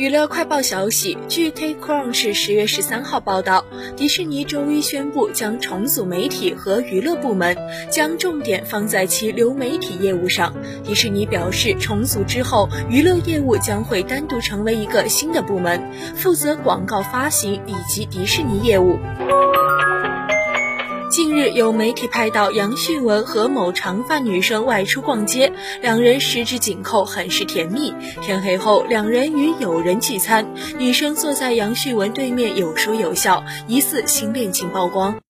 娱乐快报消息，据 TechCrunch 十月十三号报道，迪士尼周一宣布将重组媒体和娱乐部门，将重点放在其流媒体业务上。迪士尼表示，重组之后，娱乐业务将会单独成为一个新的部门，负责广告发行以及迪士尼业务。近日有媒体拍到杨旭文和某长发女生外出逛街，两人十指紧扣，很是甜蜜。天黑后，两人与友人聚餐，女生坐在杨旭文对面，有说有笑，疑似新恋情曝光。